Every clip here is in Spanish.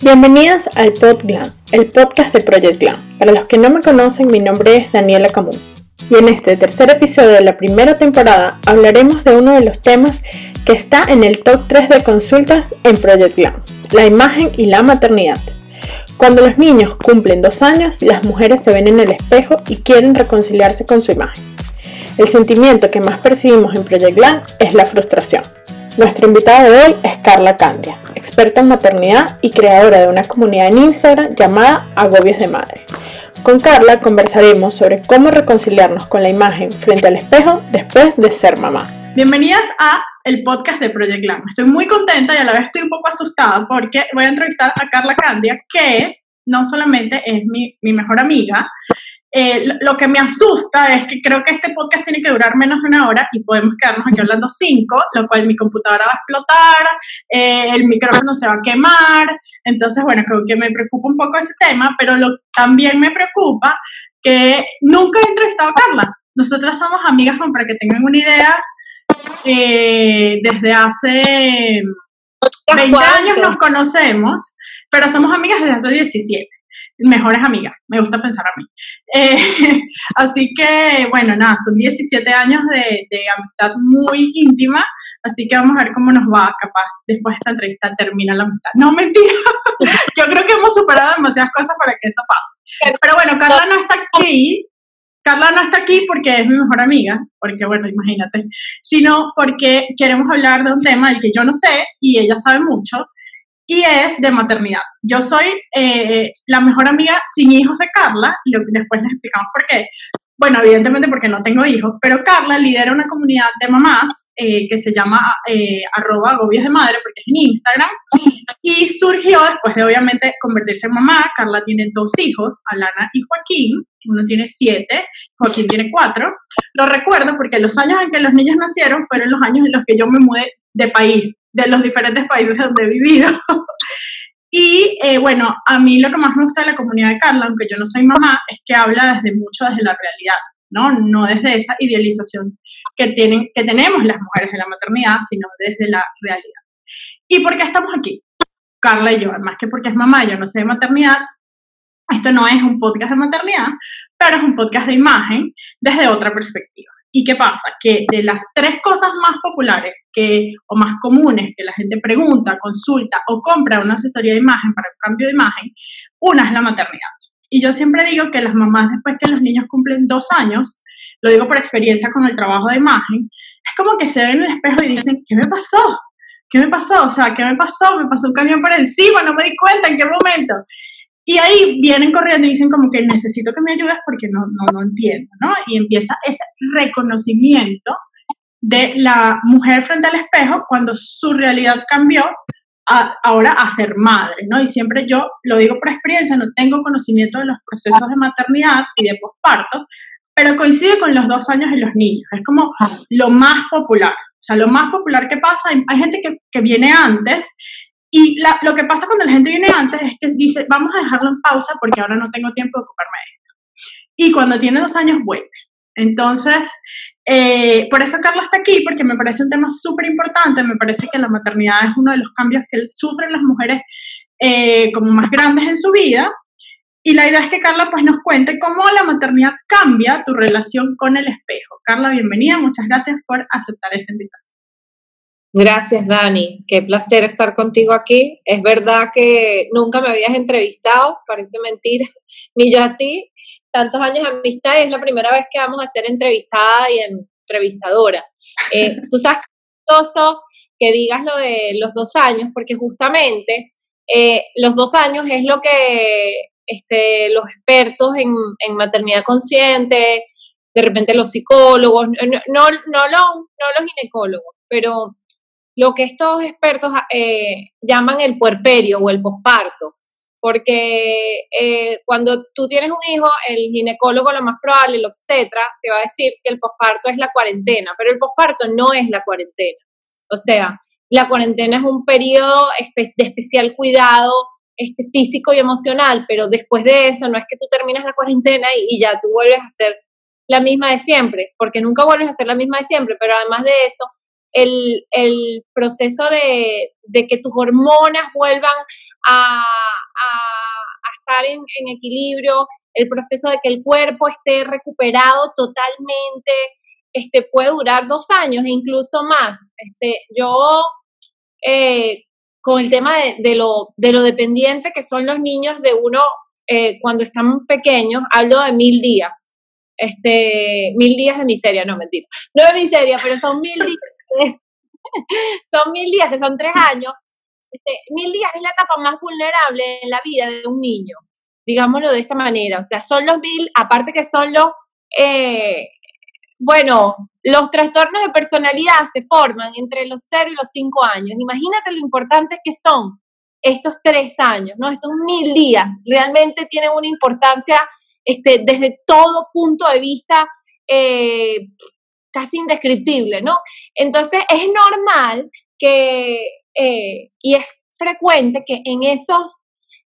Bienvenidas al PodGlam, el podcast de Project Glam. Para los que no me conocen, mi nombre es Daniela Camus. Y en este tercer episodio de la primera temporada hablaremos de uno de los temas que está en el top 3 de consultas en Project Glam, la imagen y la maternidad. Cuando los niños cumplen dos años, las mujeres se ven en el espejo y quieren reconciliarse con su imagen. El sentimiento que más percibimos en Project Glam es la frustración. Nuestra invitada de hoy es Carla Candia, experta en maternidad y creadora de una comunidad en Instagram llamada Agobios de Madre. Con Carla conversaremos sobre cómo reconciliarnos con la imagen frente al espejo después de ser mamás. Bienvenidas a el podcast de Project Glam. Estoy muy contenta y a la vez estoy un poco asustada porque voy a entrevistar a Carla Candia, que no solamente es mi, mi mejor amiga, eh, lo que me asusta es que creo que este podcast tiene que durar menos de una hora y podemos quedarnos aquí hablando cinco, lo cual mi computadora va a explotar, eh, el micrófono se va a quemar. Entonces, bueno, creo que me preocupa un poco ese tema, pero lo, también me preocupa que nunca he entrevistado a Carla. Nosotras somos amigas, como para que tengan una idea, eh, desde hace 20 años nos conocemos, pero somos amigas desde hace 17 mejores amigas, me gusta pensar a mí. Eh, así que, bueno, nada, son 17 años de, amistad muy íntima, así que vamos a ver cómo nos va, capaz después de esta entrevista termina la amistad. No, mentira, yo creo que hemos superado demasiadas cosas para que eso pase. Pero bueno, Carla no está aquí, Carla no está aquí porque es mi mejor amiga, porque bueno, imagínate, sino porque queremos hablar de un tema del que yo no sé y ella sabe mucho, y es de maternidad. Yo soy eh, la mejor amiga sin hijos de Carla, y después les explicamos por qué. Bueno, evidentemente porque no tengo hijos, pero Carla lidera una comunidad de mamás eh, que se llama eh, arroba de madre, porque es en Instagram, y surgió después de obviamente convertirse en mamá. Carla tiene dos hijos, Alana y Joaquín, uno tiene siete, Joaquín tiene cuatro. Lo recuerdo porque los años en que los niños nacieron fueron los años en los que yo me mudé de país de los diferentes países donde he vivido. y eh, bueno, a mí lo que más me gusta de la comunidad de Carla, aunque yo no soy mamá, es que habla desde mucho desde la realidad, ¿no? No desde esa idealización que, tienen, que tenemos las mujeres de la maternidad, sino desde la realidad. ¿Y por qué estamos aquí? Carla y yo, además que porque es mamá, yo no sé de maternidad, esto no es un podcast de maternidad, pero es un podcast de imagen desde otra perspectiva. ¿Y qué pasa? Que de las tres cosas más populares que, o más comunes que la gente pregunta, consulta o compra una asesoría de imagen para un cambio de imagen, una es la maternidad. Y yo siempre digo que las mamás después que los niños cumplen dos años, lo digo por experiencia con el trabajo de imagen, es como que se ven en el espejo y dicen, ¿qué me pasó? ¿Qué me pasó? O sea, ¿qué me pasó? Me pasó un camión por encima, no me di cuenta en qué momento. Y ahí vienen corriendo y dicen como que necesito que me ayudes porque no, no, no entiendo, ¿no? Y empieza ese reconocimiento de la mujer frente al espejo cuando su realidad cambió a, ahora a ser madre, ¿no? Y siempre yo lo digo por experiencia, no tengo conocimiento de los procesos de maternidad y de posparto, pero coincide con los dos años de los niños, es como lo más popular. O sea, lo más popular que pasa, hay gente que, que viene antes y lo que pasa cuando la gente viene antes es que dice, vamos a dejarlo en pausa porque ahora no tengo tiempo de ocuparme de esto. Y cuando tiene dos años, vuelve. Entonces, eh, por eso Carla está aquí, porque me parece un tema súper importante. Me parece que la maternidad es uno de los cambios que sufren las mujeres eh, como más grandes en su vida. Y la idea es que Carla pues nos cuente cómo la maternidad cambia tu relación con el espejo. Carla, bienvenida. Muchas gracias por aceptar esta invitación. Gracias, Dani. Qué placer estar contigo aquí. Es verdad que nunca me habías entrevistado, parece mentira, ni yo a ti. Tantos años de amistad y es la primera vez que vamos a ser entrevistada y entrevistadora. Eh, tú sabes que digas lo de los dos años, porque justamente eh, los dos años es lo que este, los expertos en, en maternidad consciente, de repente los psicólogos, no, no, no, no los ginecólogos, pero lo que estos expertos eh, llaman el puerperio o el posparto, porque eh, cuando tú tienes un hijo, el ginecólogo lo más probable, el obstetra, te va a decir que el posparto es la cuarentena, pero el posparto no es la cuarentena. O sea, la cuarentena es un periodo de especial cuidado este, físico y emocional, pero después de eso no es que tú terminas la cuarentena y, y ya tú vuelves a ser la misma de siempre, porque nunca vuelves a ser la misma de siempre, pero además de eso, el, el proceso de, de, que tus hormonas vuelvan a, estar en, equilibrio, el proceso de que el cuerpo esté recuperado totalmente, este, puede durar dos años e incluso más. Este, yo, eh, con el tema de, lo, de lo dependiente que son los niños de uno eh, cuando están pequeños, hablo de mil días. Este, mil días de miseria, no mentira. No de miseria, pero son mil días. son mil días, que son tres años. Este, mil días es la etapa más vulnerable en la vida de un niño, digámoslo de esta manera. O sea, son los mil, aparte que son los, eh, bueno, los trastornos de personalidad se forman entre los cero y los cinco años. Imagínate lo importantes que son estos tres años, ¿no? Estos mil días realmente tienen una importancia este, desde todo punto de vista eh, casi indescriptible, ¿no? Entonces es normal que, eh, y es frecuente que en esos,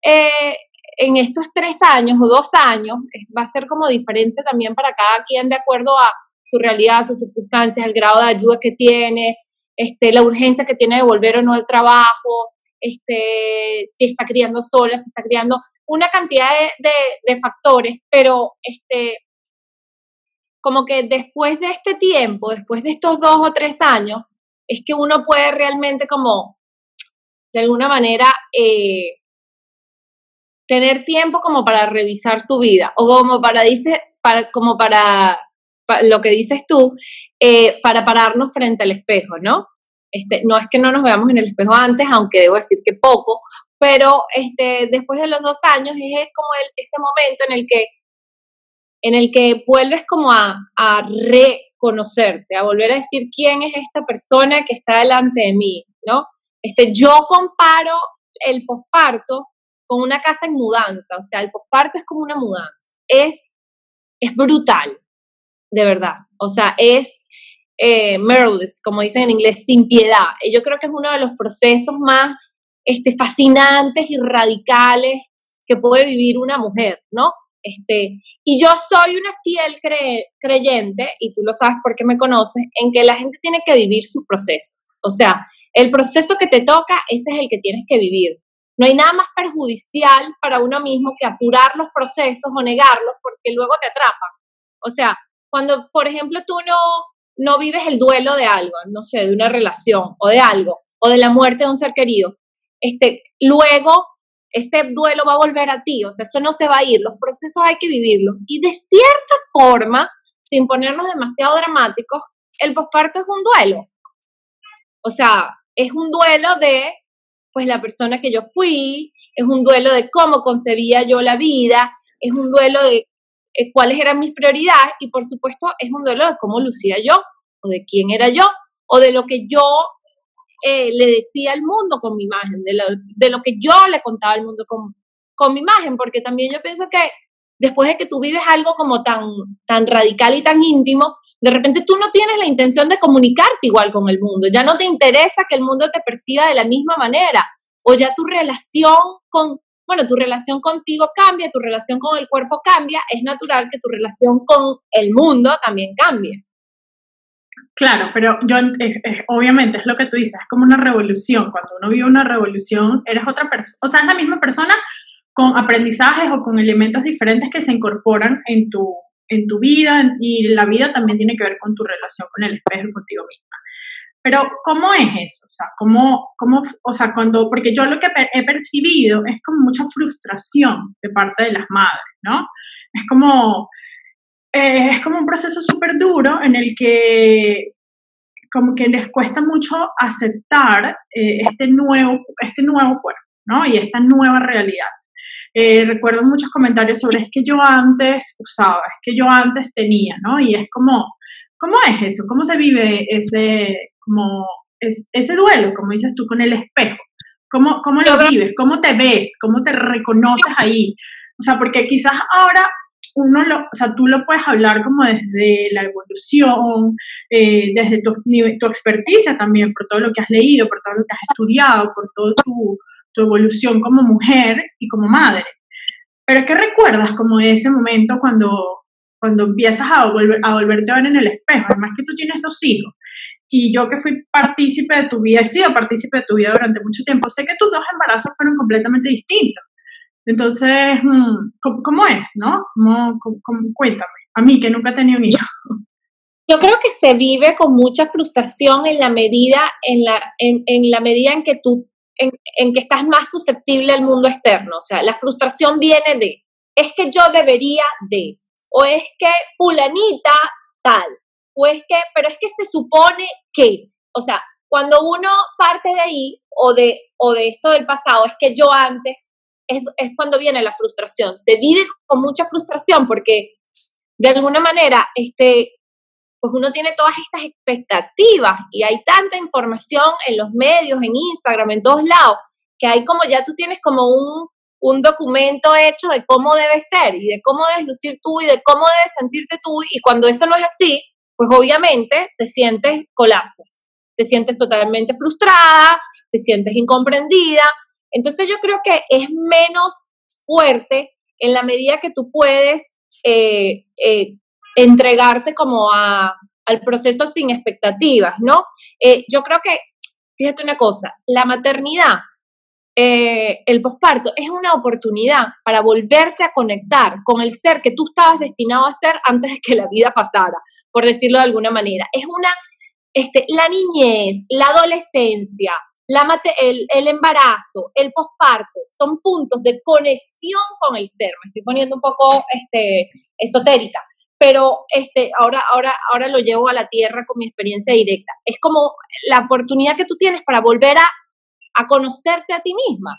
eh, en estos tres años o dos años, va a ser como diferente también para cada quien de acuerdo a su realidad, sus circunstancias, el grado de ayuda que tiene, este, la urgencia que tiene de volver o no al trabajo, este, si está criando sola, si está criando una cantidad de, factores, pero este, como que después de este tiempo, después de estos dos o tres años, es que uno puede realmente como, de alguna manera, eh, tener tiempo como para revisar su vida, o como para, dice, para, como para, lo que dices tú, eh, para pararnos frente al espejo, ¿no? Este, no es que no nos veamos en el espejo antes, aunque debo decir que poco, pero este, después de los dos años es como ese momento en el que, en el que vuelves como a, reconocerte, a volver a decir quién es esta persona que está delante de mí, ¿no? Este, yo comparo el posparto con una casa en mudanza, o sea, el posparto es como una mudanza, es, es brutal, de verdad, o sea, es eh, como dicen en inglés, sin piedad. Yo creo que es uno de los procesos más este, fascinantes y radicales que puede vivir una mujer, ¿no? Este, y yo soy una fiel creyente, y tú lo sabes porque me conoces, en que la gente tiene que vivir sus procesos. O sea, el proceso que te toca, ese es el que tienes que vivir. No hay nada más perjudicial para uno mismo que apurar los procesos o negarlos porque luego te atrapan. O sea, cuando, por ejemplo, tú no, no vives el duelo de algo, no sé, de una relación o de algo, o de la muerte de un ser querido, este, luego ese duelo va a volver a ti, o sea, eso no se va a ir, los procesos hay que vivirlos. Y de cierta forma, sin ponernos demasiado dramáticos, el posparto es un duelo. O sea, es un duelo de, pues, la persona que yo fui, es un duelo de cómo concebía yo la vida, es un duelo de eh, cuáles eran mis prioridades y por supuesto es un duelo de cómo lucía yo o de quién era yo o de lo que yo eh, le decía al mundo con mi imagen, de lo, de lo, que yo le contaba al mundo con, con mi imagen, porque también yo pienso que después de que tú vives algo como tan, tan radical y tan íntimo, de repente tú no tienes la intención de comunicarte igual con el mundo, ya no te interesa que el mundo te perciba de la misma manera, o ya tu relación con, bueno, tu relación contigo cambia, tu relación con el cuerpo cambia, es natural que tu relación con el mundo también cambie. Claro, pero yo, obviamente es lo que tú dices, es como una revolución. Cuando uno vive una revolución, eres otra persona, o sea, es la misma persona con aprendizajes o con elementos diferentes que se incorporan en tu, en tu vida y la vida también tiene que ver con tu relación con el espejo y contigo misma. Pero, ¿cómo es eso? O sea, ¿cómo, cómo, o sea, cuando, porque yo lo que he percibido es como mucha frustración de parte de las madres, ¿no? Es como, eh, es como un proceso súper duro en el que como que les cuesta mucho aceptar eh, este, nuevo, este nuevo cuerpo, ¿no? Y esta nueva realidad. Eh, recuerdo muchos comentarios sobre es que yo antes usaba, es que yo antes tenía, ¿no? Y es como, ¿cómo es eso? ¿Cómo se vive ese, como ese duelo, como dices tú, con el espejo. ¿Cómo, ¿Cómo lo vives? ¿Cómo te ves? ¿Cómo te reconoces ahí? O sea, porque quizás ahora uno lo, o sea, tú lo puedes hablar como desde la evolución, eh, desde tu, tu experticia también, por todo lo que has leído, por todo lo que has estudiado, por toda tu, tu evolución como mujer y como madre. Pero ¿qué recuerdas como de ese momento cuando, cuando empiezas a, volver, a volverte a ver en el espejo? Además que tú tienes dos hijos. Y yo que fui partícipe de tu vida, he sido partícipe de tu vida durante mucho tiempo, sé que tus dos embarazos fueron completamente distintos. Entonces, mm, ¿cómo, es, no? cuéntame, a mí que nunca he tenido un hijo. Yo creo que se vive con mucha frustración en la medida en la, en, la medida en que tú en, que estás más susceptible al mundo externo. O sea, la frustración viene de, es que yo debería de, o es que fulanita tal, o es que, pero es que se supone que, o sea, cuando uno parte de ahí o de, o de esto del pasado, es que yo antes, es, cuando viene la frustración. Se vive con mucha frustración porque de alguna manera, este, pues uno tiene todas estas expectativas y hay tanta información en los medios, en Instagram, en todos lados, que hay como ya tú tienes como un, un documento hecho de cómo debe ser y de cómo debes lucir tú y de cómo debes sentirte tú y cuando eso no es así, pues obviamente te sientes colapsas, te sientes totalmente frustrada, te sientes incomprendida. Entonces yo creo que es menos fuerte en la medida que tú puedes eh, eh, entregarte como a, al proceso sin expectativas, ¿no? Eh, yo creo que, fíjate una cosa, la maternidad, el posparto, es una oportunidad para volverte a conectar con el ser que tú estabas destinado a ser antes de que la vida pasara, por decirlo de alguna manera. Es una, este, la niñez, la adolescencia, la el, embarazo, el posparto, son puntos de conexión con el ser. Me estoy poniendo un poco este, esotérica, pero este, ahora, ahora, ahora lo llevo a la tierra con mi experiencia directa. Es como la oportunidad que tú tienes para volver a, a conocerte a ti misma.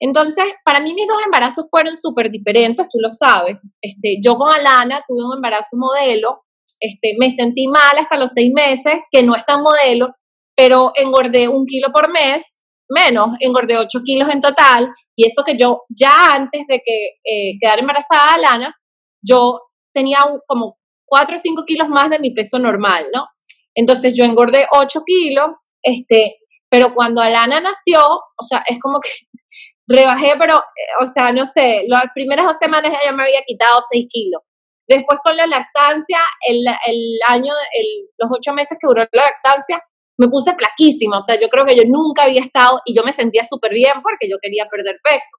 Entonces, para mí mis dos embarazos fueron súper diferentes, tú lo sabes. Este, yo con Alana tuve un embarazo modelo, este, me sentí mal hasta los seis meses, que no es tan modelo, pero engordé un kilo por mes, menos, engordé ocho kilos en total, y eso que yo ya antes de que eh, quedara embarazada Alana, yo tenía como 4 o 5 kilos más de mi peso normal, ¿no? Entonces yo engordé 8 kilos, este, pero cuando Alana nació, o sea, es como que rebajé, pero, eh, o sea, no sé, las primeras dos semanas ella me había quitado 6 kilos. Después con la lactancia, el, el año, el, los 8 meses que duró la lactancia, me puse plaquísima, o sea, yo creo que yo nunca había estado y yo me sentía súper bien porque yo quería perder peso.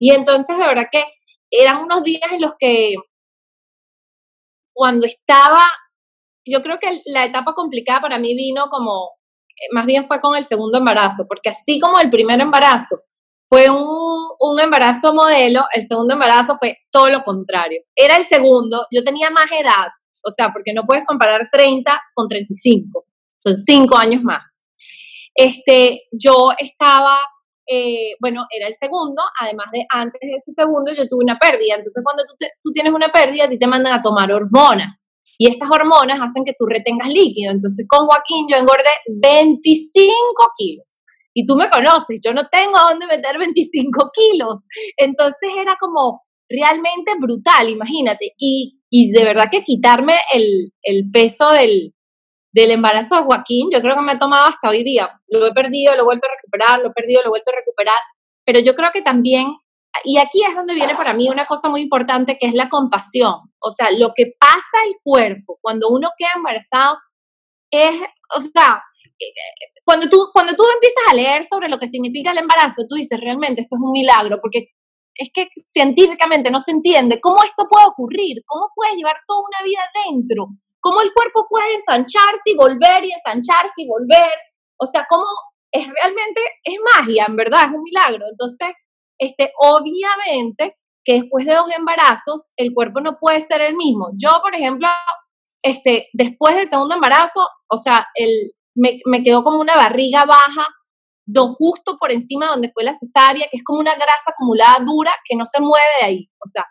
Y entonces, de verdad que eran unos días en los que cuando estaba, yo creo que la etapa complicada para mí vino como, eh, más bien fue con el segundo embarazo, porque así como el primer embarazo fue un, un embarazo modelo, el segundo embarazo fue todo lo contrario. Era el segundo, yo tenía más edad, o sea, porque no puedes comparar 30 con 35, son cinco años más. Este, yo estaba eh, bueno, era el segundo, además de antes de ese segundo yo tuve una pérdida. Entonces cuando tú, tienes una pérdida, a ti te mandan a tomar hormonas. Y estas hormonas hacen que tú retengas líquido. Entonces con Joaquín yo engordé 25 kilos. Y tú me conoces, yo no tengo a dónde meter 25 kilos. Entonces era como realmente brutal, imagínate. Y, y de verdad que quitarme el, el peso del, del embarazo de Joaquín, yo creo que me ha tomado hasta hoy día. Lo he perdido, lo he vuelto a recuperar, lo he perdido, lo he vuelto a recuperar. Pero yo creo que también, y aquí es donde viene para mí una cosa muy importante que es la compasión. O sea, lo que pasa el cuerpo cuando uno queda embarazado es, o sea, cuando tú, cuando tú empiezas a leer sobre lo que significa el embarazo, tú dices, realmente esto es un milagro, porque es que científicamente no se entiende cómo esto puede ocurrir, cómo puedes llevar toda una vida dentro cómo el cuerpo puede ensancharse y volver y ensancharse y volver. O sea, cómo es realmente, es magia, en verdad, es un milagro. Entonces, este, obviamente que después de dos embarazos, el cuerpo no puede ser el mismo. Yo, por ejemplo, este, después del segundo embarazo, o sea, el, me, me quedó como una barriga baja, do justo por encima donde fue la cesárea, que es como una grasa acumulada dura que no se mueve de ahí. O sea,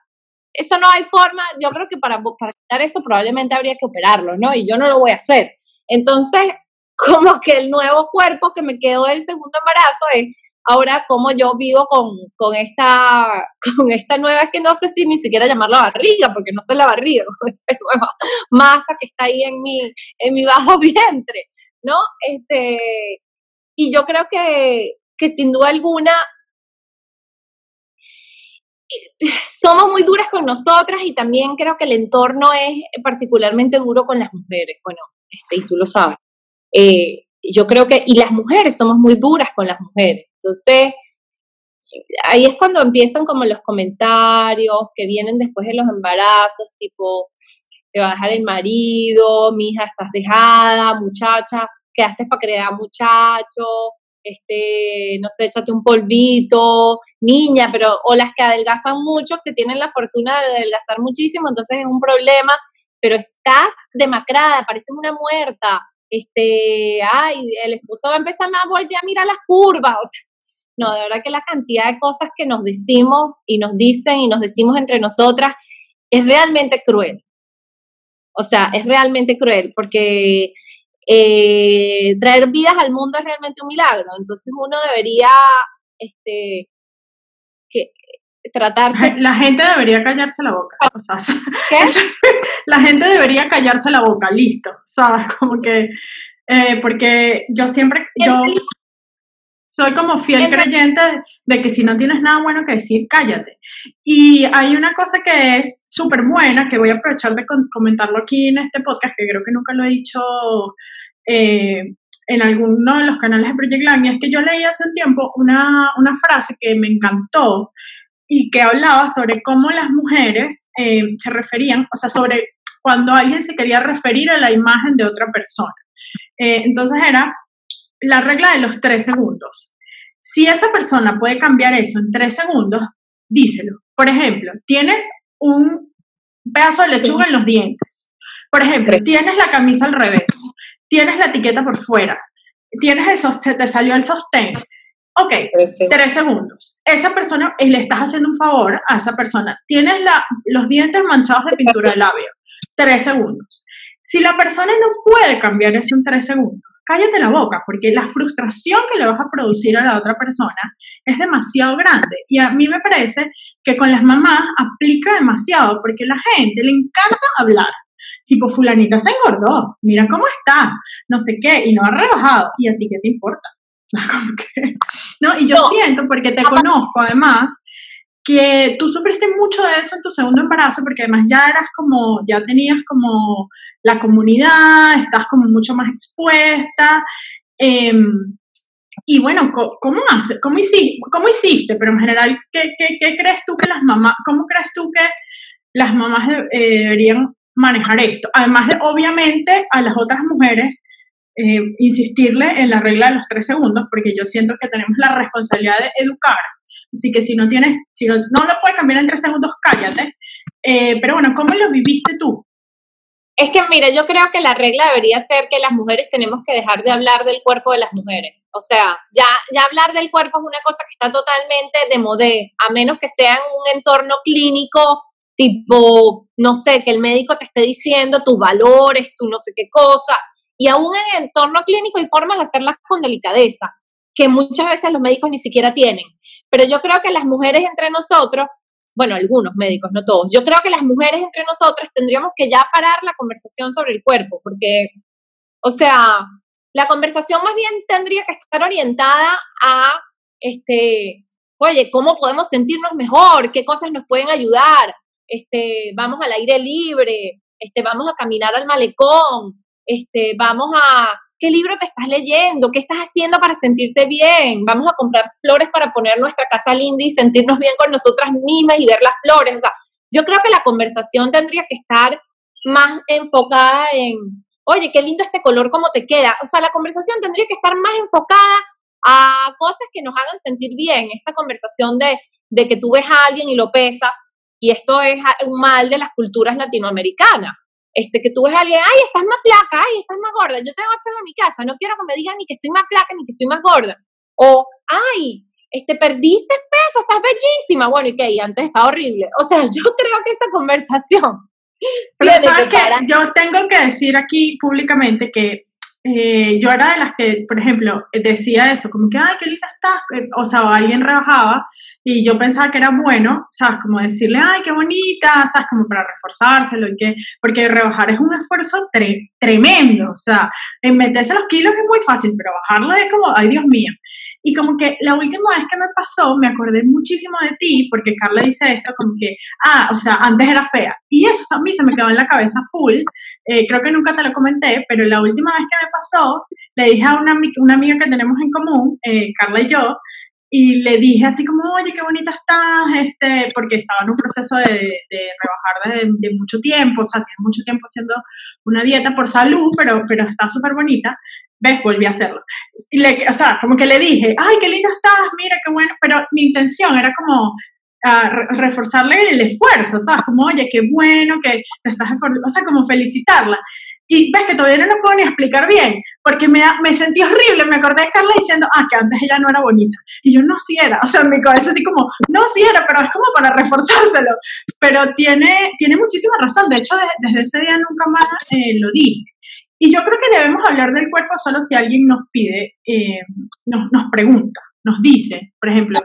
eso no hay forma, yo creo que para, para quitar eso probablemente habría que operarlo, ¿no? Y yo no lo voy a hacer. Entonces, como que el nuevo cuerpo que me quedó del segundo embarazo es ahora como yo vivo con, con, esta, con esta nueva, es que no sé si ni siquiera llamarla barriga, porque no está la barriga, con esta nueva masa que está ahí en mi, en mi bajo vientre, ¿no? Este, y yo creo que, que sin duda alguna somos muy duras con nosotras y también creo que el entorno es particularmente duro con las mujeres. Bueno, este, y tú lo sabes. Eh, yo creo que, y las mujeres somos muy duras con las mujeres. Entonces, ahí es cuando empiezan como los comentarios que vienen después de los embarazos, tipo, te va a dejar el marido, mi hija, estás dejada, muchacha, quedaste para crear muchacho, este, no sé, échate un polvito, niña, pero, o las que adelgazan mucho, que tienen la fortuna de adelgazar muchísimo, entonces es un problema, pero estás demacrada, pareces una muerta, este, ay, el esposo va a empezar a voltear a mirar las curvas, no, de verdad que la cantidad de cosas que nos decimos y nos dicen y nos decimos entre nosotras es realmente cruel. O sea, es realmente cruel porque eh, traer vidas al mundo es realmente un milagro. Entonces uno debería este, que, tratarse. La gente debería callarse la boca. O sea, la gente debería callarse la boca, listo. ¿Sabes? Como que. Eh, porque yo siempre. Yo, soy como fiel creyente de que si no tienes nada bueno que decir, cállate. Y hay una cosa que es súper buena, que voy a aprovechar de comentarlo aquí en este podcast, que creo que nunca lo he dicho eh, en alguno de los canales de Project Lang, y es que yo leí hace un tiempo una, una frase que me encantó y que hablaba sobre cómo las mujeres eh, se referían, o sea, sobre cuando alguien se quería referir a la imagen de otra persona. Eh, entonces era la regla de los tres segundos. Si esa persona puede cambiar eso en tres segundos, díselo. Por ejemplo, tienes un pedazo de lechuga en los dientes. Por ejemplo, tienes la camisa al revés, tienes la etiqueta por fuera, tienes eso, se te salió el sostén. Ok, tres segundos. Esa persona, le estás haciendo un favor a esa persona. Tienes la, los dientes manchados de pintura de labio. Tres segundos. Si la persona no puede cambiar eso en tres segundos, cállate la boca, porque la frustración que le vas a producir a la otra persona es demasiado grande. Y a mí me parece que con las mamás aplica demasiado, porque la gente le encanta hablar. Tipo, fulanita se engordó, mira cómo está, no sé qué, y no ha rebajado. ¿Y a ti qué te importa? ¿no? Y yo siento, porque te conozco además, que tú sufriste mucho de eso en tu segundo embarazo, porque además ya eras como, ya tenías como la comunidad, estás como mucho más expuesta. Em, y bueno, ¿cómo, hace, cómo, hiciste, ¿cómo hiciste? Pero en general, ¿qué, ¿qué, crees tú que las mamás, cómo crees tú que las mamás eh, deberían manejar esto? Además de, obviamente, a las otras mujeres, eh, insistirle en la regla de los tres segundos, porque yo siento que tenemos la responsabilidad de educar. Así que si no tienes, si no, no lo puedes cambiar en tres segundos, cállate. Eh, pero bueno, ¿cómo lo viviste tú? Es que, mira, yo creo que la regla debería ser que las mujeres tenemos que dejar de hablar del cuerpo de las mujeres. O sea, ya, ya hablar del cuerpo es una cosa que está totalmente de modé, a menos que sea en un entorno clínico, tipo, no sé, que el médico te esté diciendo tus valores, tu no sé qué cosa. Y aún en entorno clínico hay formas de hacerlas con delicadeza, que muchas veces los médicos ni siquiera tienen. Pero yo creo que las mujeres entre nosotros bueno, algunos médicos, no todos. Yo creo que las mujeres entre nosotras tendríamos que ya parar la conversación sobre el cuerpo, porque, o sea, la conversación más bien tendría que estar orientada a, este, oye, ¿cómo podemos sentirnos mejor? ¿Qué cosas nos pueden ayudar? Este, vamos al aire libre, este, vamos a caminar al malecón, este, vamos a, ¿Qué libro te estás leyendo? ¿Qué estás haciendo para sentirte bien? Vamos a comprar flores para poner nuestra casa linda y sentirnos bien con nosotras mismas y ver las flores. O sea, yo creo que la conversación tendría que estar más enfocada en, oye, qué lindo este color, cómo te queda. O sea, la conversación tendría que estar más enfocada a cosas que nos hagan sentir bien. Esta conversación de, de que tú ves a alguien y lo pesas, y esto es un mal de las culturas latinoamericanas este, que tú ves a alguien, ay, estás más flaca, ay, estás más gorda, yo tengo espejo en mi casa, no quiero que me digan ni que estoy más flaca ni que estoy más gorda. O, ay, este, perdiste peso, estás bellísima. Bueno, y que antes estaba horrible. O sea, yo creo que esa conversación. Pero sabes que yo tengo que decir aquí públicamente que eh, yo era de las que, por ejemplo, decía eso, como que, ay, qué linda estás, eh, o sea, alguien rebajaba y yo pensaba que era bueno, ¿sabes? Como decirle, ay, qué bonita, ¿sabes? Como para reforzárselo, y que, porque rebajar es un esfuerzo tremendo, o sea, en meterse los kilos es muy fácil, pero bajarlo es como, ay, Dios mío. Y como que la última vez que me pasó, me acordé muchísimo de ti, porque Carla dice esto, como que, ah, o sea, antes era fea. Y eso a mí se me quedó en la cabeza full, eh, creo que nunca te lo comenté, pero la última vez que me pasó, le dije a una, una amiga que tenemos en común, eh, Carla y yo, y le dije así como, oye, qué bonita estás, este, porque estaba en un proceso de, de rebajar de, de, mucho tiempo, o sea, tiene mucho tiempo haciendo una dieta por salud, pero, pero está súper bonita. ¿Ves? Volví a hacerlo. Y le, o sea, como que le dije, ay, qué linda estás, mira, qué bueno, pero mi intención era como a reforzarle el esfuerzo, ¿sabes? Como, oye, qué bueno que te estás esforzando, o sea, como felicitarla. Y ves que todavía no lo puedo ni explicar bien, porque me, me sentí horrible, me acordé de Carla diciendo, ah, que antes ella no era bonita. Y yo, no, sí era, o sea, en mi cabeza así como, no, sí era, pero es como para reforzárselo. Pero tiene, tiene muchísima razón, de hecho, desde ese día nunca más eh, lo dije. Y yo creo que debemos hablar del cuerpo solo si alguien nos pide, eh, nos, nos pregunta nos dice, por ejemplo,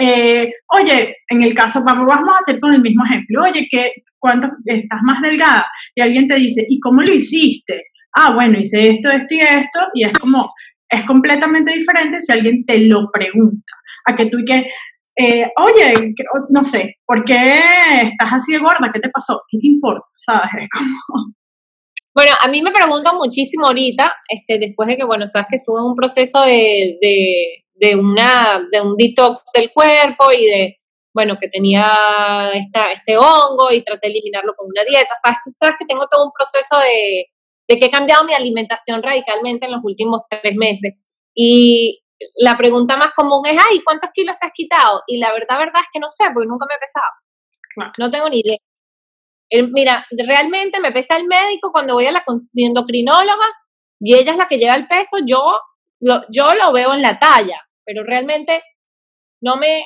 eh, oye, en el caso, vamos, vamos a hacer con el mismo ejemplo, oye, que cuánto estás más delgada, y alguien te dice, ¿y cómo lo hiciste? Ah, bueno, hice esto, esto y esto, y es como, es completamente diferente si alguien te lo pregunta, a que tú y que, eh, oye, no sé, ¿por qué estás así de gorda? ¿Qué te pasó? ¿Qué te importa? ¿Sabes? Es como... Bueno, a mí me preguntan muchísimo ahorita, este, después de que, bueno, sabes que estuve en un proceso de, de, una, de un detox del cuerpo y de, bueno, que tenía esta, este hongo y traté de eliminarlo con una dieta. Sabes, tú sabes que tengo todo un proceso de, de que he cambiado mi alimentación radicalmente en los últimos tres meses. Y la pregunta más común es, ay, ¿cuántos kilos te has quitado? Y la verdad, verdad es que no sé, porque nunca me he pesado. No tengo ni idea. mira, realmente me pesa el médico cuando voy a la endocrinóloga y ella es la que lleva el peso, yo yo lo veo en la talla, pero realmente no me,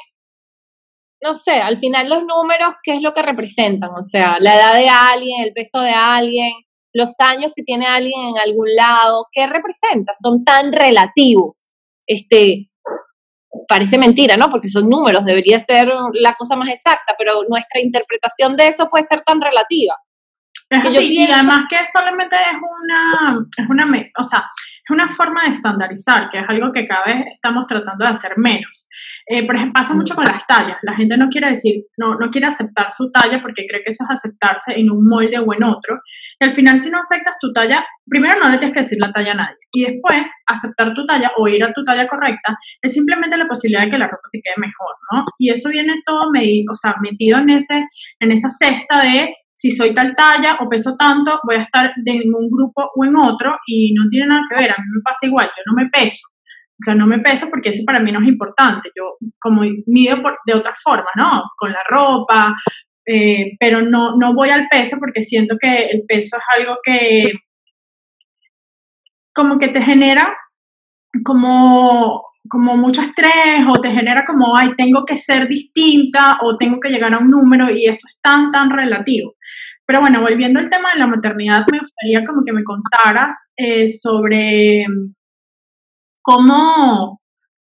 no sé, al final los números, ¿qué es lo que representan? O sea, la edad de alguien, el peso de alguien, los años que tiene alguien en algún lado, ¿qué representa? Son tan relativos. Este, parece mentira, ¿no? Porque son números, debería ser la cosa más exacta, pero nuestra interpretación de eso puede ser tan relativa. Es así, y además que solamente es una, es una, o sea, una forma de estandarizar, que es algo que cada vez estamos tratando de hacer menos. Eh, por ejemplo, pasa mucho con las tallas. La gente no quiere decir, no, no quiere aceptar su talla porque cree que eso es aceptarse en un molde o en otro. Y al final, si no aceptas tu talla, primero no le tienes que decir la talla a nadie. Y después, aceptar tu talla o ir a tu talla correcta es simplemente la posibilidad de que la ropa te quede mejor, ¿no? Y eso viene todo medido, o sea, metido en, ese, en esa cesta de si soy tal talla o peso tanto, voy a estar en un grupo o en otro y no tiene nada que ver, a mí me pasa igual, yo no me peso. O sea, no me peso porque eso para mí no es importante. Yo como mido de otra forma, ¿no? Con la ropa, eh, pero no, no voy al peso porque siento que el peso es algo que como que te genera como como mucho estrés o te genera como, ay, tengo que ser distinta o tengo que llegar a un número y eso es tan, tan relativo. Pero bueno, volviendo al tema de la maternidad, me gustaría como que me contaras eh, sobre cómo,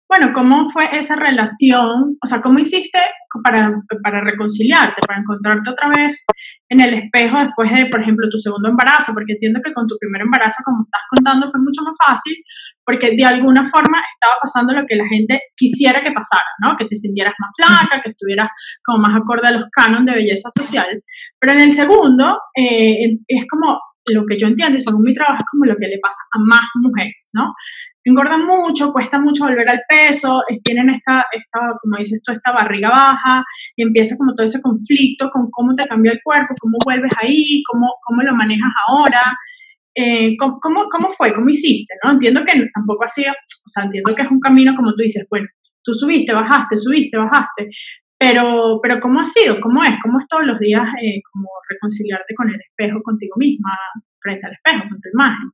bueno, ¿cómo fue esa relación? O sea, ¿cómo hiciste para, para reconciliarte, para encontrarte otra vez en el espejo después de, por ejemplo, tu segundo embarazo? Porque entiendo que con tu primer embarazo, como estás contando, fue mucho más fácil, porque de alguna forma estaba pasando lo que la gente quisiera que pasara, ¿no? Que te sintieras más flaca, que estuvieras como más acorde a los cánones de belleza social. Pero en el segundo, eh, es como lo que yo entiendo y según mi trabajo es como lo que le pasa a más mujeres, ¿no? Engordan mucho, cuesta mucho volver al peso, tienen esta, esta, como dices tú, esta barriga baja, y empieza como todo ese conflicto con cómo te cambió el cuerpo, cómo vuelves ahí, cómo, cómo lo manejas ahora, eh, ¿cómo, cómo, fue, cómo hiciste, ¿no? Entiendo que tampoco ha sido, o sea, entiendo que es un camino como tú dices, bueno, tú subiste, bajaste, subiste, bajaste, pero, pero ¿cómo ha sido? ¿Cómo es? ¿Cómo es todos los días eh, como reconciliarte con el espejo, contigo misma, frente al espejo, con tu imagen?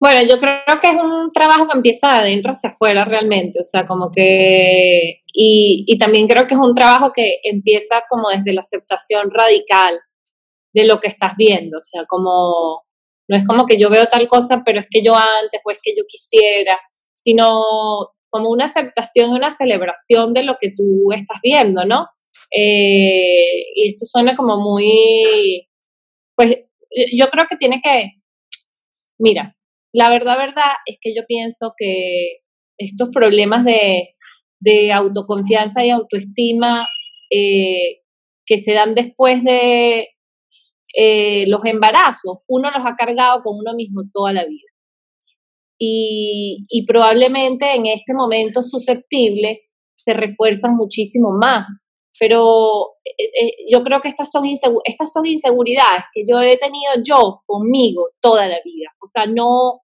Bueno, yo creo que es un trabajo que empieza de adentro hacia afuera realmente, o sea, como que, y, también creo que es un trabajo que empieza como desde la aceptación radical de lo que estás viendo, o sea, como, no es como que yo veo tal cosa, pero es que yo antes o es que yo quisiera, sino como una aceptación y una celebración de lo que tú estás viendo, ¿no? Eh, y esto suena como muy, pues yo creo que tiene que, mira, la verdad, verdad es que yo pienso que estos problemas de, autoconfianza y autoestima eh, que se dan después de eh, los embarazos, uno los ha cargado con uno mismo toda la vida. y probablemente en este momento susceptible se refuerzan muchísimo más. Pero eh, eh, yo creo que estas son, estas son inseguridades que yo he tenido yo conmigo toda la vida. O sea, no,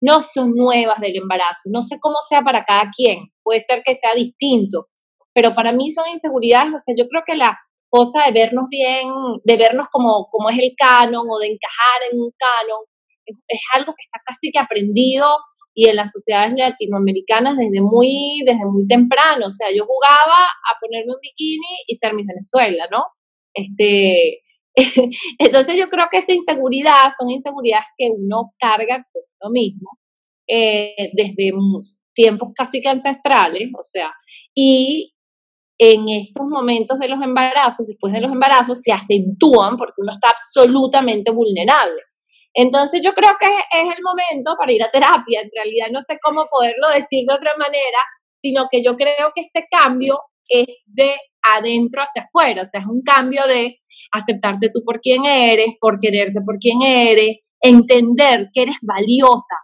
no son nuevas del embarazo. No sé cómo sea para cada quien. Puede ser que sea distinto. Pero para mí son inseguridades. O sea, yo creo que la cosa de vernos bien, de vernos como, como es el canon o de encajar en un canon, es, es algo que está casi que aprendido y en las sociedades latinoamericanas desde muy, desde muy temprano. O sea, yo jugaba a ponerme un bikini y ser mi Venezuela, ¿no? Este, entonces yo creo que esa inseguridad son inseguridades que uno carga con uno mismo eh, desde tiempos casi que ancestrales, o sea, y en estos momentos de los embarazos, después de los embarazos, se acentúan porque uno está absolutamente vulnerable. Entonces yo creo que es, el momento para ir a terapia, en realidad no sé cómo poderlo decir de otra manera, sino que yo creo que ese cambio es de adentro hacia afuera, o sea, es un cambio de aceptarte tú por quien eres, por quererte por quien eres, entender que eres valiosa,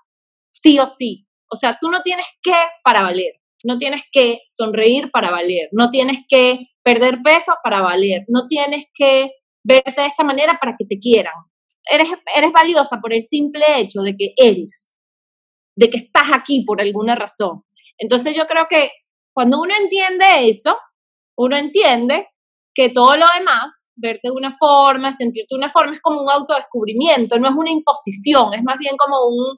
sí o sí. O sea, tú no tienes que para valer, no tienes que sonreír para valer, no tienes que perder peso para valer, no tienes que verte de esta manera para que te quieran eres, eres valiosa por el simple hecho de que eres, de que estás aquí por alguna razón. Entonces yo creo que cuando uno entiende eso, uno entiende que todo lo demás, verte de una forma, sentirte de una forma, es como un autodescubrimiento, no es una imposición, es más bien como un,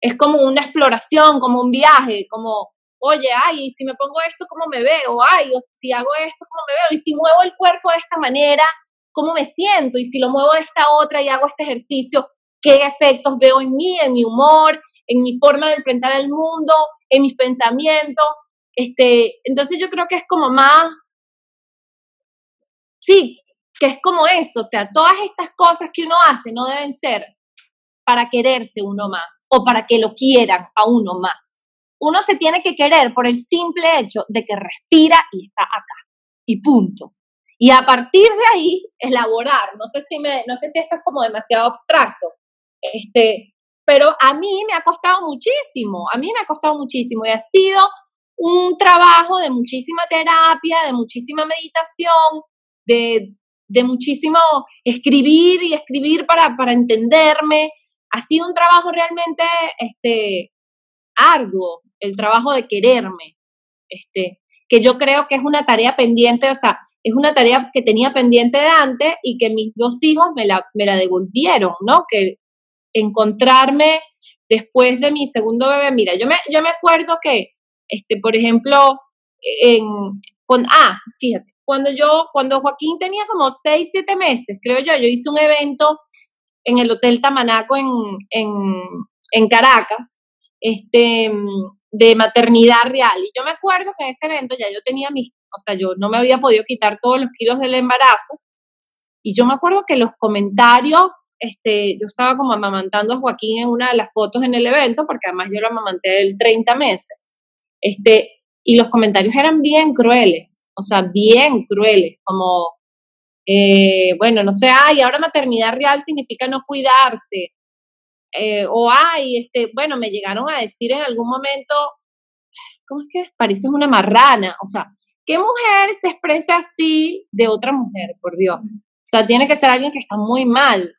es como una exploración, como un viaje, como, oye, ay, si me pongo esto, ¿cómo me veo? Ay, o si hago esto, ¿cómo me veo? Y si muevo el cuerpo de esta manera, cómo me siento y si lo muevo de esta otra y hago este ejercicio, qué efectos veo en mí, en mi humor, en mi forma de enfrentar el mundo, en mis pensamientos. Este, entonces yo creo que es como más, sí, que es como eso, o sea, todas estas cosas que uno hace no deben ser para quererse uno más o para que lo quieran a uno más. Uno se tiene que querer por el simple hecho de que respira y está acá. Y punto. Y a partir de ahí, elaborar, no sé si, me, no sé si esto es como demasiado abstracto, este, pero a mí me ha costado muchísimo, a mí me ha costado muchísimo y ha sido un trabajo de muchísima terapia, de muchísima meditación, de, de muchísimo escribir y escribir para, para entenderme. Ha sido un trabajo realmente este, arduo, el trabajo de quererme, este, que yo creo que es una tarea pendiente, o sea, es una tarea que tenía pendiente de antes y que mis dos hijos me la, me la devolvieron, ¿no? Que encontrarme después de mi segundo bebé, mira, yo me, yo me acuerdo que, este, por ejemplo, en, con, ah, fíjate, cuando yo, cuando Joaquín tenía como seis, siete meses, creo yo, yo hice un evento en el Hotel Tamanaco en, en, en Caracas, este, de maternidad real. Y yo me acuerdo que en ese evento ya yo tenía mis, o sea, yo no me había podido quitar todos los kilos del embarazo. Y yo me acuerdo que los comentarios, este, yo estaba como amamantando a Joaquín en una de las fotos en el evento, porque además yo lo amamanté él 30 meses. Este, y los comentarios eran bien crueles, o sea, bien crueles, como, eh, bueno, no sé, ay, ahora maternidad real significa no cuidarse, eh, o ay, este, bueno, me llegaron a decir en algún momento, ¿cómo es que pareces una marrana? O sea, ¿qué mujer se expresa así de otra mujer, por Dios? O sea, tiene que ser alguien que está muy mal.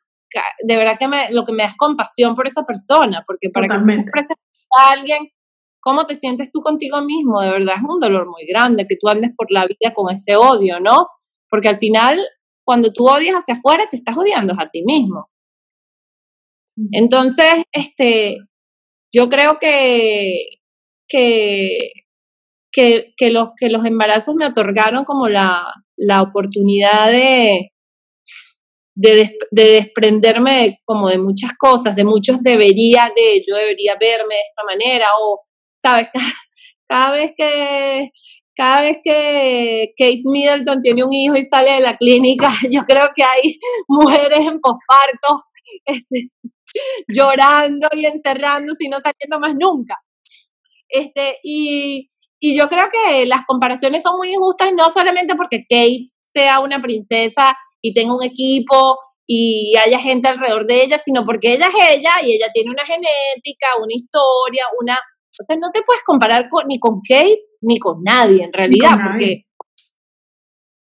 De verdad que me, lo que me da es compasión por esa persona, porque para que te expreses a alguien, ¿cómo te sientes tú contigo mismo? De verdad es un dolor muy grande que tú andes por la vida con ese odio, ¿no? Porque al final, cuando tú odias hacia afuera, te estás odiando a ti mismo. Entonces, este, yo creo que, que, que, los, que los embarazos me otorgaron como la, la oportunidad de, de, desprenderme como de muchas cosas, de muchos debería de, yo debería verme de esta manera, o, ¿sabes? Cada, vez que cada vez que Kate Middleton tiene un hijo y sale de la clínica, yo creo que hay mujeres en posparto este, llorando y encerrándose y no saliendo más nunca. Este, y, y yo creo que las comparaciones son muy injustas, no solamente porque Kate sea una princesa y tenga un equipo y haya gente alrededor de ella, sino porque ella es ella y ella tiene una genética, una historia, una... O sea, no te puedes comparar con, ni con Kate ni con nadie en realidad, porque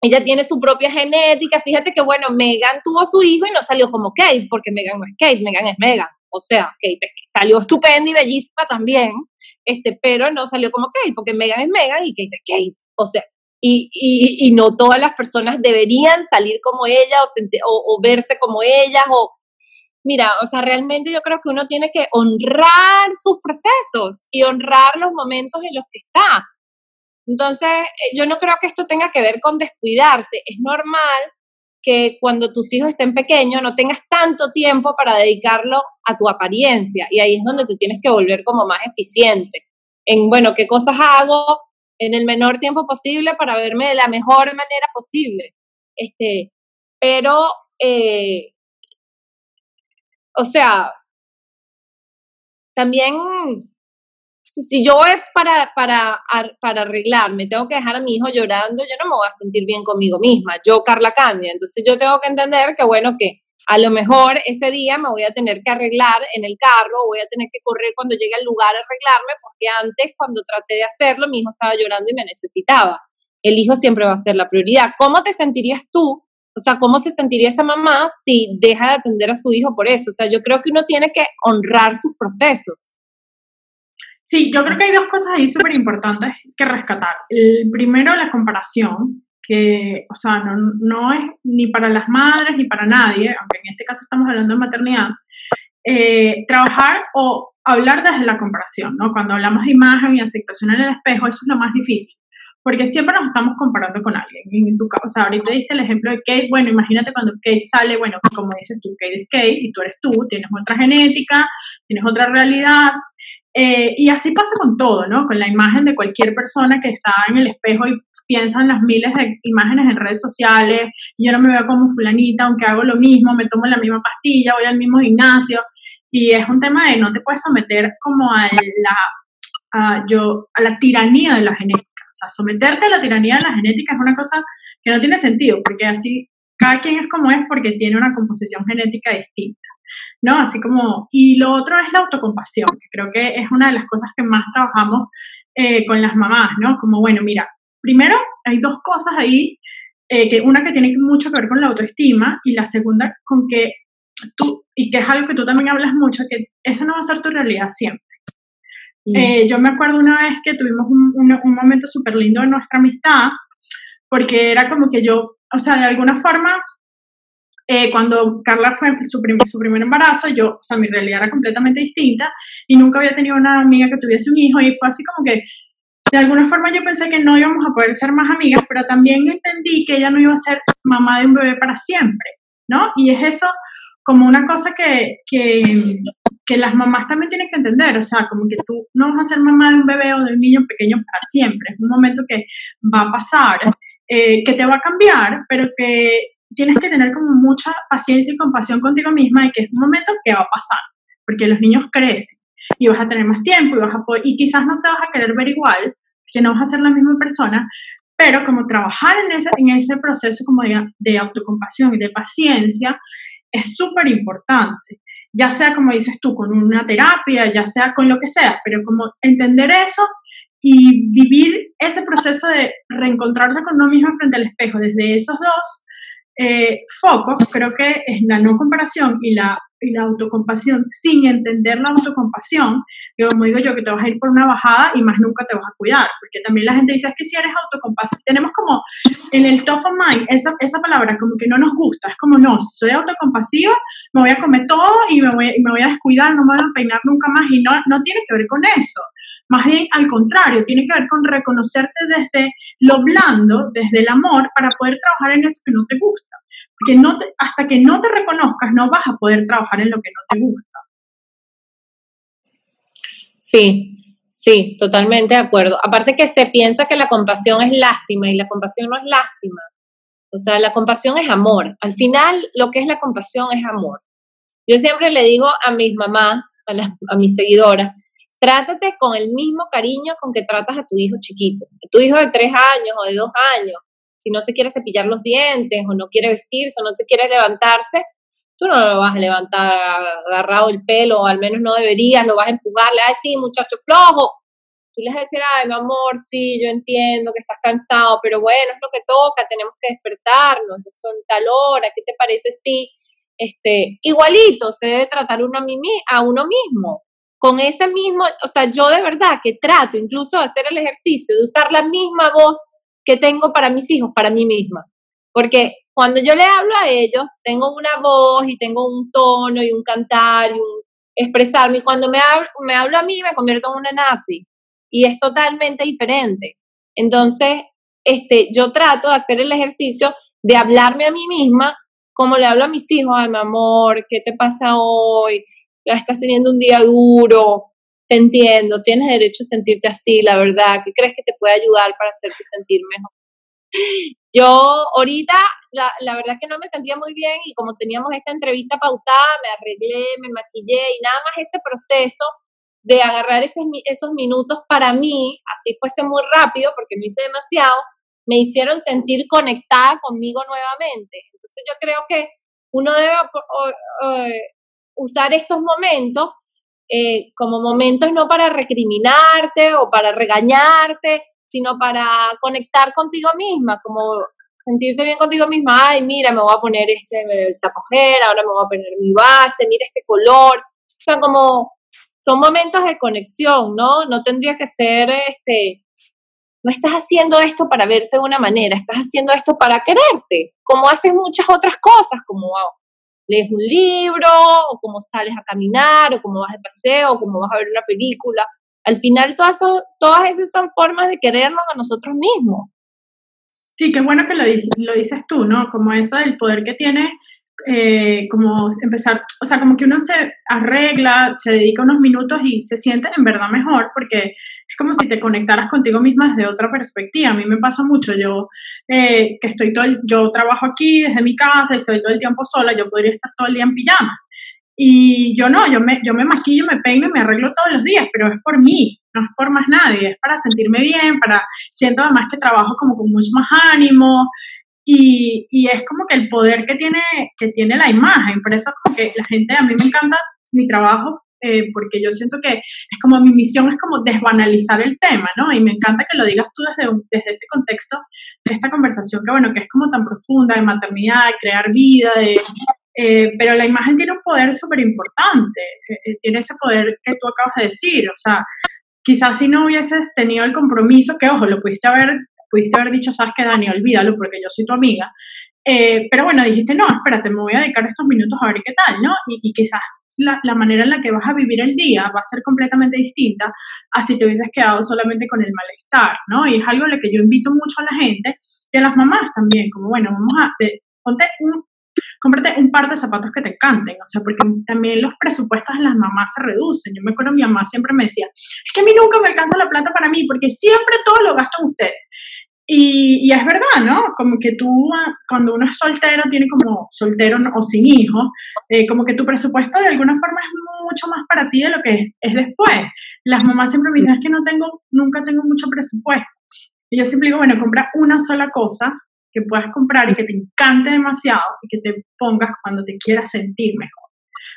ella tiene su propia genética. Fíjate que, bueno, Megan tuvo su hijo y no salió como Kate, porque Megan no es Kate, Megan es Megan. O sea, Kate salió estupenda y bellísima también, este, pero no salió como Kate, porque Megan es Megan y Kate es Kate. O sea, y, y, no todas las personas deberían salir como ella o, o, verse como ellas o mira, o sea, realmente yo creo que uno tiene que honrar sus procesos y honrar los momentos en los que está. Entonces, eh, yo no creo que esto tenga que ver con descuidarse. Es normal que cuando tus hijos estén pequeños no tengas tanto tiempo para dedicarlo a tu apariencia y ahí es donde tú tienes que volver como más eficiente en, bueno, qué cosas hago en el menor tiempo posible para verme de la mejor manera posible. Este, pero, eh, o sea, también si yo voy para, para, para arreglarme, tengo que dejar a mi hijo llorando, yo no me voy a sentir bien conmigo misma, yo Carla Candia. Entonces yo tengo que entender que, bueno, que a lo mejor ese día me voy a tener que arreglar en el carro, voy a tener que correr cuando llegue al lugar a arreglarme, porque antes, cuando traté de hacerlo, mi hijo estaba llorando y me necesitaba. El hijo siempre va a ser la prioridad. ¿Cómo te sentirías tú? O sea, ¿cómo se sentiría esa mamá si deja de atender a su hijo por eso? O sea, yo creo que uno tiene que honrar sus procesos. Sí, yo creo que hay dos cosas ahí súper importantes que rescatar. El primero, la comparación, que, o sea, no, no, es ni para las madres ni para nadie, aunque en este caso estamos hablando de maternidad, eh, trabajar o hablar desde la comparación, ¿no? Cuando hablamos de imagen y aceptación en el espejo, eso es lo más difícil porque siempre nos estamos comparando con alguien. En tu o sea, ahorita diste el ejemplo de Kate, bueno, imagínate cuando Kate sale, bueno, como dices tú, Kate es Kate y tú eres tú, tienes otra genética, tienes otra realidad, eh, y así pasa con todo, ¿no? Con la imagen de cualquier persona que está en el espejo y piensa en las miles de imágenes en redes sociales, yo no me veo como fulanita, aunque hago lo mismo, me tomo la misma pastilla, voy al mismo gimnasio, y es un tema de no te puedes someter como a la, a, yo, a la tiranía de la genética. Sea, someterte a la tiranía de la genética es una cosa que no tiene sentido, porque así cada quien es como es porque tiene una composición genética distinta, ¿no? Así como, y lo otro es la autocompasión, que creo que es una de las cosas que más trabajamos eh, con las mamás, ¿no? Como, bueno, mira, primero hay dos cosas ahí, eh, que una que tiene mucho que ver con la autoestima y la segunda con que tú, y que es algo que tú también hablas mucho, que eso no va a ser tu realidad siempre. Eh, yo me acuerdo una vez que tuvimos un, un, momento súper lindo en nuestra amistad, porque era como que yo, o sea, de alguna forma, eh, cuando Carla fue su, su primer embarazo, yo, o sea, mi realidad era completamente distinta y nunca había tenido una amiga que tuviese un hijo y fue así como que, de alguna forma yo pensé que no íbamos a poder ser más amigas, pero también entendí que ella no iba a ser mamá de un bebé para siempre, ¿no? Y es eso como una cosa que, que, que las mamás también tienen que entender, o sea, como que tú no vas a ser mamá de un bebé o de un niño pequeño para siempre, es un momento que va a pasar, eh, que te va a cambiar, pero que tienes que tener como mucha paciencia y compasión contigo misma y que es un momento que va a pasar, porque los niños crecen y vas a tener más tiempo y vas a poder, y quizás no te vas a querer ver igual, que no vas a ser la misma persona, pero como trabajar en ese, en ese proceso como de, de autocompasión y de paciencia es súper importante ya sea como dices tú, con una terapia, ya sea con lo que sea, pero como entender eso y vivir ese proceso de reencontrarse con uno mismo frente al espejo desde esos dos eh, focos, creo que es la no comparación y la y la autocompasión. Sin entender la autocompasión, que como digo yo, que te vas a ir por una bajada y más nunca te vas a cuidar, porque también la gente dice, que si eres autocompasivo, tenemos como en el top of mind esa, esa palabra como que no nos gusta, es como no, soy autocompasiva, me voy a comer todo y me voy, me voy a descuidar, no me voy a peinar nunca más y no, no tiene que ver con eso, más bien al contrario, tiene que ver con reconocerte desde lo blando, desde el amor, para poder trabajar en eso que no te gusta. Porque no hasta que no te reconozcas, no vas a poder trabajar en lo que no te gusta. Sí, sí, totalmente de acuerdo. Aparte que se piensa que la compasión es lástima y la compasión no es lástima. O sea, la compasión es amor. Al final, lo que es la compasión es amor. Yo siempre le digo a mis mamás, a, a mis seguidoras, trátate con el mismo cariño con que tratas a tu hijo chiquito. tu hijo de tres años o de dos años si no se quiere cepillar los dientes o no quiere vestirse o no se quiere levantarse, tú no lo vas a levantar agarrado el pelo, o al menos no deberías, lo vas a empujarle, ay, sí, muchacho flojo. Tú les vas a decir, ay, mi amor, sí, yo entiendo que estás cansado, pero bueno, es lo que toca, tenemos que despertarnos, son tal hora, ¿qué te parece si, este, igualito, se debe tratar uno a, mí, a uno mismo? Con ese mismo, o sea, yo de verdad que trato incluso de hacer el ejercicio, de usar la misma voz que tengo para mis hijos, para mí misma. Porque cuando yo le hablo a ellos, tengo una voz y tengo un tono y un cantar y un expresarme. Y cuando me hablo, a mí, me convierto en una nazi. Y es totalmente diferente. Entonces, este, yo trato de hacer el ejercicio de hablarme a mí misma como le hablo a mis hijos, ay, mi amor, ¿qué te pasa hoy? Estás teniendo un día duro, te entiendo, tienes derecho a sentirte así, la verdad, ¿qué crees que te puede ayudar para hacerte sentir mejor? Yo ahorita, la, la, verdad es que no me sentía muy bien y como teníamos esta entrevista pautada, me arreglé, me maquillé y nada más ese proceso de agarrar esos, esos minutos para mí, así fuese muy rápido porque no hice demasiado, me hicieron sentir conectada conmigo nuevamente. Entonces yo creo que uno debe usar estos momentos eh, como momentos no para recriminarte o para regañarte, sino para conectar contigo misma, como sentirte bien contigo misma, ay, mira, me voy a poner este tapajera, ahora me voy a poner mi base, mira este color, o sea, como son momentos de conexión, ¿no? No tendría que ser, este, no estás haciendo esto para verte de una manera, estás haciendo esto para quererte, como haces muchas otras cosas, como lees un libro, o como sales a caminar, o como vas de paseo, o como vas a ver una película. Al final todas, todas esas son formas de querernos a nosotros mismos. Sí, qué bueno que lo, lo dices tú, ¿no? Como eso del poder que tiene, eh, como empezar, o sea, como que uno se arregla, se dedica unos minutos y se siente en verdad mejor, porque es como si te conectaras contigo misma desde otra perspectiva. A mí me pasa mucho, yo eh, que estoy todo, yo trabajo aquí desde mi casa, estoy todo el tiempo sola, yo podría estar todo el día en pijama. Y yo no, yo me, yo me maquillo, me peino y me arreglo todos los días, pero es por mí, no es por más nadie, es para sentirme bien, para, siento además que trabajo como con mucho más ánimo y, y es como que el poder que tiene, que tiene la imagen, por eso como que la gente, a mí me encanta mi trabajo eh, porque yo siento que es como mi misión es como desbanalizar el tema, ¿no? Y me encanta que lo digas tú desde, desde este contexto de esta conversación que, bueno, que es como tan profunda de maternidad, de crear vida, de eh, pero la imagen tiene un poder súper importante, eh, eh, tiene ese poder que tú acabas de decir, o sea, quizás si no hubieses tenido el compromiso, que ojo, lo pudiste haber, pudiste haber dicho, sabes que Dani, olvídalo porque yo soy tu amiga, pero bueno, dijiste, no, espérate, me voy a dedicar estos minutos a ver qué tal, ¿no? Y, y quizás la, la, manera en la que vas a vivir el día va a ser completamente distinta a si te hubieses quedado solamente con el malestar, ¿no? Y es algo a lo que yo invito mucho a la gente y a las mamás también, como bueno, vamos a, ponte un, cómprate un par de zapatos que te encanten, o sea, porque también los presupuestos de las mamás se reducen. Yo me acuerdo, mi mamá siempre me decía, es que a mí nunca me alcanza la plata para mí, porque siempre todo lo gasto en ustedes. Y, y, es verdad, ¿no? Como que tú, ah, cuando uno es soltero, tiene como soltero o sin hijo, eh, como que tu presupuesto de alguna forma es mucho más para ti de lo que es, es después. Las mamás siempre me dicen, es que no tengo, nunca tengo mucho presupuesto. Y yo siempre digo, bueno, compra una sola cosa que puedas comprar y que te encante demasiado y que te pongas cuando te quieras sentir mejor.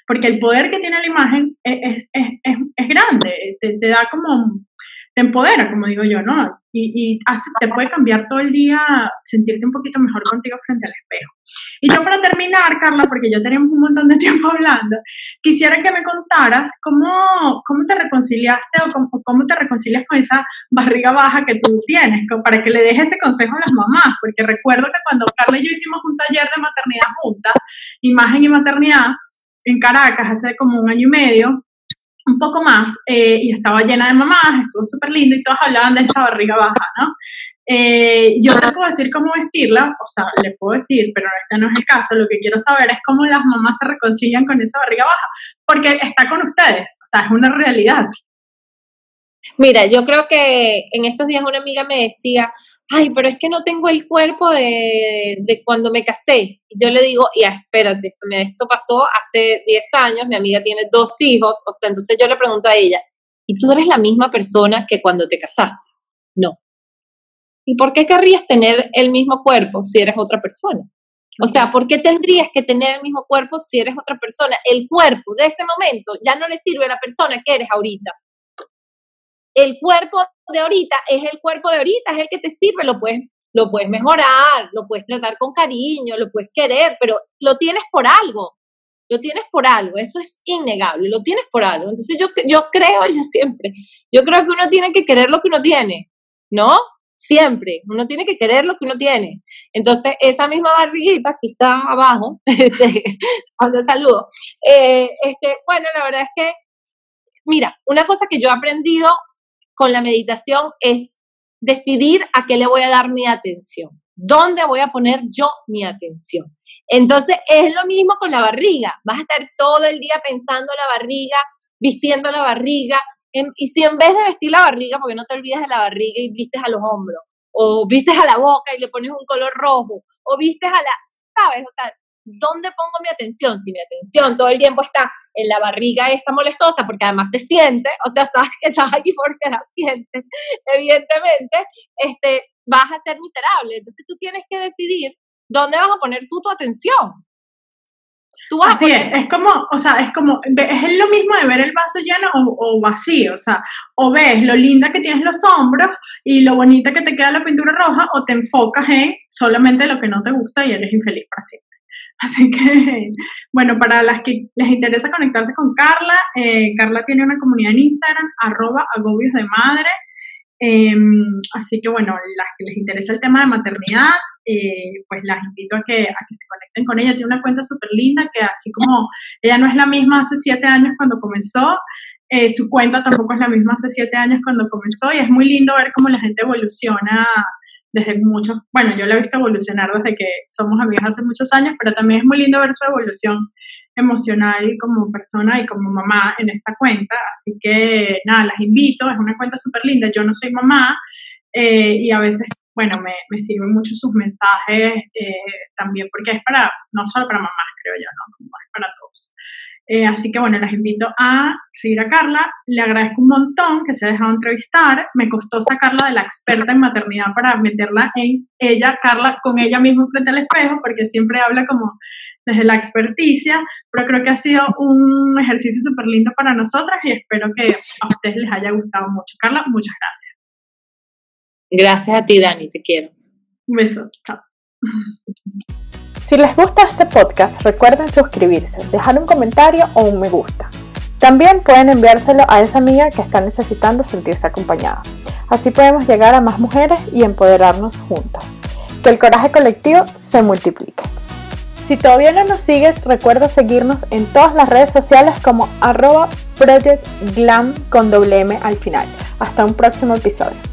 Porque el poder que tiene la imagen es, es, es, es grande, te, te, da como, te empodera, como digo yo, ¿no? y, y te puede cambiar todo el día, sentirte un poquito mejor contigo frente al espejo. Y yo para terminar, Carla, porque ya tenemos un montón de tiempo hablando, quisiera que me contaras cómo, cómo te reconciliaste o cómo, cómo te reconcilias con esa barriga baja que tú tienes, para que le dejes ese consejo a las mamás, porque recuerdo que cuando Carla y yo hicimos un taller de maternidad juntas, imagen y maternidad, en Caracas hace como un año y medio, un poco más eh, y estaba llena de mamás, estuvo súper lindo y todas hablaban de esa barriga baja, ¿no? Eh, yo no puedo decir cómo vestirla, o sea, le puedo decir, pero este no es el caso, lo que quiero saber es cómo las mamás se reconcilian con esa barriga baja, porque está con ustedes, o sea, es una realidad. Mira, yo creo que en estos días una amiga me decía, ay, pero es que no tengo el cuerpo de, de cuando me casé. Y yo le digo, ya, espérate, esto, esto pasó hace 10 años, mi amiga tiene dos hijos, o sea, entonces yo le pregunto a ella, ¿y tú eres la misma persona que cuando te casaste? No. ¿Y por qué querrías tener el mismo cuerpo si eres otra persona? O sea, ¿por qué tendrías que tener el mismo cuerpo si eres otra persona? El cuerpo de ese momento ya no le sirve a la persona que eres ahorita. El cuerpo de ahorita es el cuerpo de ahorita, es el que te sirve, lo puedes, lo puedes mejorar, lo puedes tratar con cariño, lo puedes querer, pero lo tienes por algo, lo tienes por algo, eso es innegable, lo tienes por algo. Entonces yo, yo creo, yo siempre, yo creo que uno tiene que querer lo que uno tiene, ¿no? siempre. Uno tiene que querer lo que uno tiene. Entonces, esa misma barriguita, aquí está abajo, este, saludo, eh, este, bueno, la verdad es que, mira, una cosa que yo he aprendido con la meditación es decidir a qué le voy a dar mi atención. ¿Dónde voy a poner yo mi atención? Entonces, es lo mismo con la barriga. Vas a estar todo el día pensando la barriga, vistiendo la barriga, y si en vez de vestir la barriga, porque no te olvides de la barriga y vistes a los hombros, o vistes a la boca y le pones un color rojo, o vistes a la, ¿sabes? O sea, ¿dónde pongo mi atención? Si mi atención todo el tiempo está la barriga esta molestosa, porque además se siente, o sea, sabes que estás aquí porque la sientes, evidentemente, este, vas a ser miserable. Entonces tú tienes que decidir dónde vas a poner tú tu atención. Así es, es como, o sea, es como, es lo mismo de ver el vaso lleno o, vacío, o sea, o ves lo linda que tienes los hombros y lo bonita que te queda la pintura roja, o te enfocas en solamente lo que no te gusta y eres infeliz para siempre. Así que, bueno, para las que les interesa conectarse con Carla, eh, Carla tiene una comunidad en Instagram, arroba agobios de madre. Em, así que, bueno, las que les interesa el tema de maternidad, eh, pues las invito a que, a que se conecten con ella. Tiene una cuenta súper linda que así como ella no es la misma hace siete años cuando comenzó, eh, su cuenta tampoco es la misma hace siete años cuando comenzó y es muy lindo ver cómo la gente evoluciona desde muchos, bueno, yo la he visto evolucionar desde que somos amigas hace muchos años, pero también es muy lindo ver su evolución emocional como persona y como mamá en esta cuenta. Así que nada, las invito, es una cuenta súper linda. Yo no soy mamá eh, y a veces bueno, me, me sirven mucho sus mensajes eh, también porque es para, no solo para mamás, creo yo, ¿no? Es para todos. Eh, así que bueno, las invito a seguir a Carla. Le agradezco un montón que se ha dejado entrevistar. Me costó sacarla de la experta en maternidad para meterla en ella, Carla, con ella misma frente al espejo, porque siempre habla como desde la experticia, pero creo que ha sido un ejercicio súper lindo para nosotras y espero que a ustedes les haya gustado mucho. Carla, muchas gracias. Gracias a ti, Dani, te quiero. Un beso, chao. Si les gusta este podcast, recuerden suscribirse, dejar un comentario o un me gusta. También pueden enviárselo a esa amiga que está necesitando sentirse acompañada. Así podemos llegar a más mujeres y empoderarnos juntas. Que el coraje colectivo se multiplique. Si todavía no nos sigues, recuerda seguirnos en todas las redes sociales como arroba Glam con doble M al final. Hasta un próximo episodio.